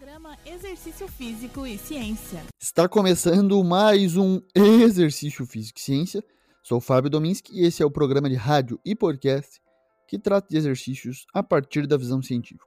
Programa Exercício Físico e Ciência. Está começando mais um Exercício Físico e Ciência. Sou Fábio Dominski e esse é o programa de rádio e podcast que trata de exercícios a partir da visão científica.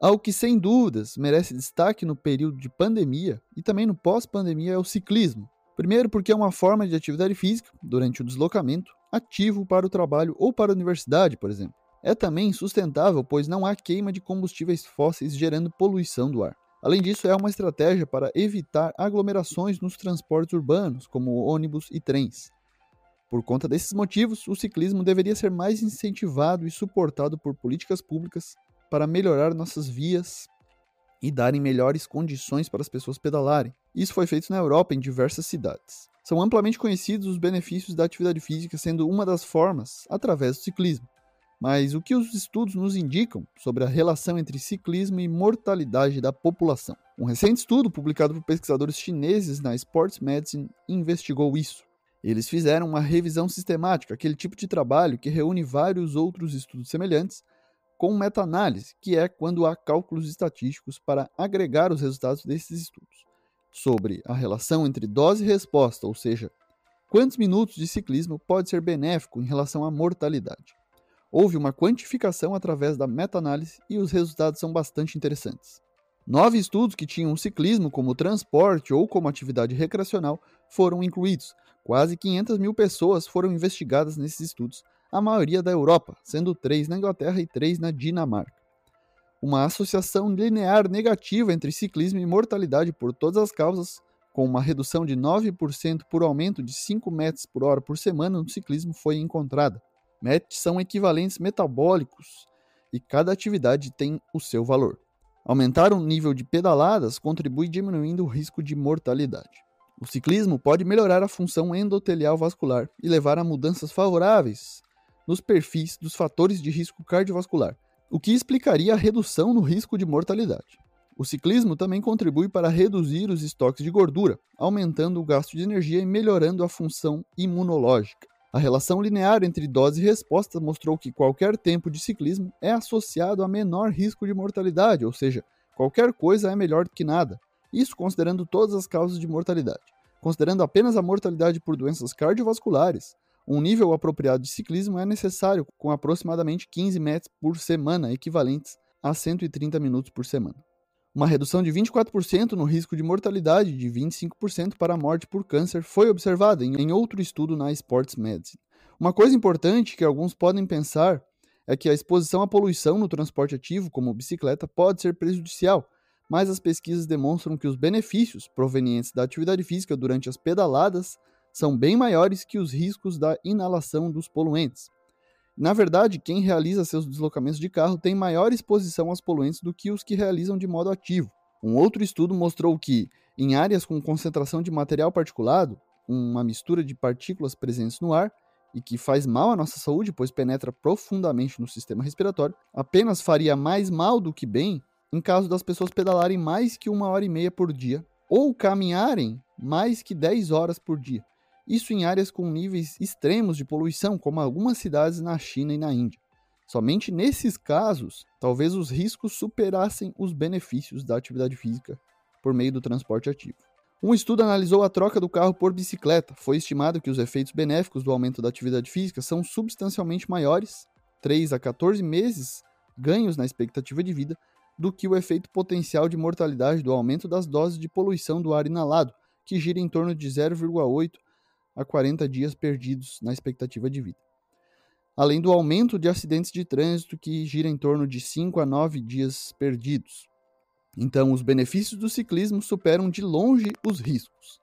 Algo que, sem dúvidas, merece destaque no período de pandemia e também no pós-pandemia é o ciclismo. Primeiro, porque é uma forma de atividade física, durante o deslocamento, ativo para o trabalho ou para a universidade, por exemplo. É também sustentável, pois não há queima de combustíveis fósseis gerando poluição do ar. Além disso, é uma estratégia para evitar aglomerações nos transportes urbanos, como ônibus e trens. Por conta desses motivos, o ciclismo deveria ser mais incentivado e suportado por políticas públicas para melhorar nossas vias e darem melhores condições para as pessoas pedalarem. Isso foi feito na Europa em diversas cidades. São amplamente conhecidos os benefícios da atividade física, sendo uma das formas através do ciclismo. Mas o que os estudos nos indicam sobre a relação entre ciclismo e mortalidade da população? Um recente estudo publicado por pesquisadores chineses na Sports Medicine investigou isso. Eles fizeram uma revisão sistemática, aquele tipo de trabalho que reúne vários outros estudos semelhantes, com meta-análise, que é quando há cálculos estatísticos para agregar os resultados desses estudos, sobre a relação entre dose e resposta, ou seja, quantos minutos de ciclismo pode ser benéfico em relação à mortalidade. Houve uma quantificação através da meta-análise e os resultados são bastante interessantes. Nove estudos que tinham o ciclismo como transporte ou como atividade recreacional foram incluídos. Quase 500 mil pessoas foram investigadas nesses estudos, a maioria da Europa, sendo três na Inglaterra e três na Dinamarca. Uma associação linear negativa entre ciclismo e mortalidade por todas as causas, com uma redução de 9% por aumento de 5 metros por hora por semana no ciclismo, foi encontrada. MET são equivalentes metabólicos e cada atividade tem o seu valor. Aumentar o nível de pedaladas contribui diminuindo o risco de mortalidade. O ciclismo pode melhorar a função endotelial vascular e levar a mudanças favoráveis nos perfis dos fatores de risco cardiovascular, o que explicaria a redução no risco de mortalidade. O ciclismo também contribui para reduzir os estoques de gordura, aumentando o gasto de energia e melhorando a função imunológica. A relação linear entre dose e resposta mostrou que qualquer tempo de ciclismo é associado a menor risco de mortalidade, ou seja, qualquer coisa é melhor do que nada. Isso considerando todas as causas de mortalidade. Considerando apenas a mortalidade por doenças cardiovasculares, um nível apropriado de ciclismo é necessário, com aproximadamente 15 metros por semana, equivalentes a 130 minutos por semana uma redução de 24% no risco de mortalidade de 25% para a morte por câncer foi observada em outro estudo na Sports Medicine. Uma coisa importante que alguns podem pensar é que a exposição à poluição no transporte ativo, como bicicleta, pode ser prejudicial, mas as pesquisas demonstram que os benefícios provenientes da atividade física durante as pedaladas são bem maiores que os riscos da inalação dos poluentes. Na verdade, quem realiza seus deslocamentos de carro tem maior exposição aos poluentes do que os que realizam de modo ativo. Um outro estudo mostrou que, em áreas com concentração de material particulado, uma mistura de partículas presentes no ar, e que faz mal à nossa saúde, pois penetra profundamente no sistema respiratório, apenas faria mais mal do que bem em caso das pessoas pedalarem mais que uma hora e meia por dia ou caminharem mais que 10 horas por dia isso em áreas com níveis extremos de poluição, como algumas cidades na China e na Índia. Somente nesses casos, talvez os riscos superassem os benefícios da atividade física por meio do transporte ativo. Um estudo analisou a troca do carro por bicicleta. Foi estimado que os efeitos benéficos do aumento da atividade física são substancialmente maiores, 3 a 14 meses ganhos na expectativa de vida, do que o efeito potencial de mortalidade do aumento das doses de poluição do ar inalado, que gira em torno de 0,8 a 40 dias perdidos na expectativa de vida. Além do aumento de acidentes de trânsito, que gira em torno de 5 a 9 dias perdidos. Então, os benefícios do ciclismo superam de longe os riscos.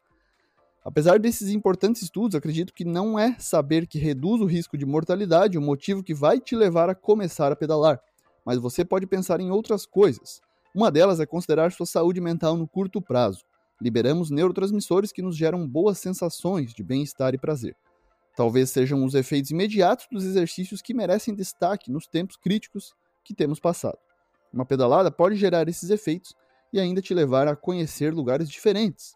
Apesar desses importantes estudos, acredito que não é saber que reduz o risco de mortalidade o motivo que vai te levar a começar a pedalar, mas você pode pensar em outras coisas. Uma delas é considerar sua saúde mental no curto prazo liberamos neurotransmissores que nos geram boas sensações de bem-estar e prazer. Talvez sejam os efeitos imediatos dos exercícios que merecem destaque nos tempos críticos que temos passado. Uma pedalada pode gerar esses efeitos e ainda te levar a conhecer lugares diferentes.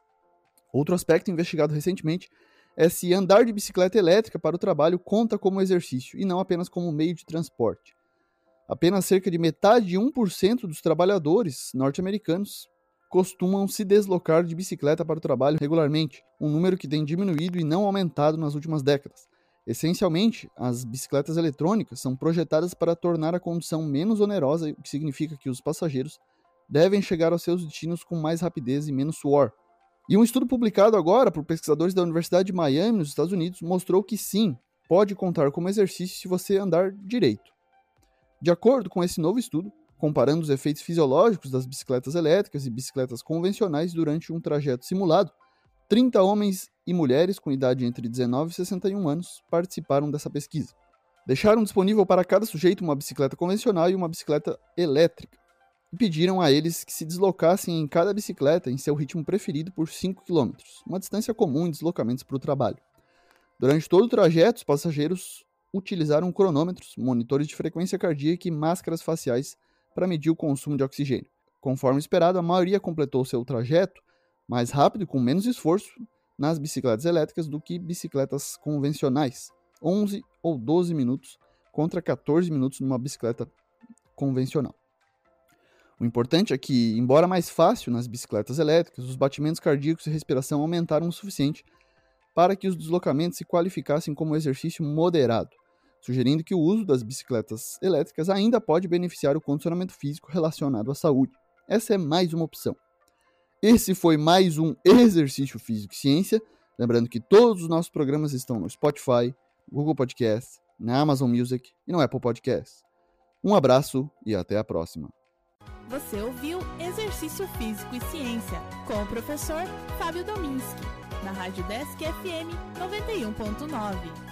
Outro aspecto investigado recentemente é se andar de bicicleta elétrica para o trabalho conta como exercício e não apenas como meio de transporte. Apenas cerca de metade de 1% dos trabalhadores norte-americanos costumam se deslocar de bicicleta para o trabalho regularmente, um número que tem diminuído e não aumentado nas últimas décadas. Essencialmente, as bicicletas eletrônicas são projetadas para tornar a condução menos onerosa, o que significa que os passageiros devem chegar aos seus destinos com mais rapidez e menos suor. E um estudo publicado agora por pesquisadores da Universidade de Miami, nos Estados Unidos, mostrou que sim, pode contar como exercício se você andar direito. De acordo com esse novo estudo, comparando os efeitos fisiológicos das bicicletas elétricas e bicicletas convencionais durante um trajeto simulado, 30 homens e mulheres com idade entre 19 e 61 anos participaram dessa pesquisa. Deixaram disponível para cada sujeito uma bicicleta convencional e uma bicicleta elétrica, e pediram a eles que se deslocassem em cada bicicleta em seu ritmo preferido por 5 km, uma distância comum em deslocamentos para o trabalho. Durante todo o trajeto, os passageiros utilizaram cronômetros, monitores de frequência cardíaca e máscaras faciais para medir o consumo de oxigênio. Conforme esperado, a maioria completou seu trajeto mais rápido e com menos esforço nas bicicletas elétricas do que bicicletas convencionais, 11 ou 12 minutos contra 14 minutos numa bicicleta convencional. O importante é que, embora mais fácil nas bicicletas elétricas, os batimentos cardíacos e respiração aumentaram o suficiente para que os deslocamentos se qualificassem como exercício moderado sugerindo que o uso das bicicletas elétricas ainda pode beneficiar o condicionamento físico relacionado à saúde. Essa é mais uma opção. Esse foi mais um Exercício Físico e Ciência. Lembrando que todos os nossos programas estão no Spotify, Google Podcast, na Amazon Music e no Apple Podcast. Um abraço e até a próxima. Você ouviu Exercício Físico e Ciência com o professor Fábio Dominski, na Rádio Desk FM 91.9.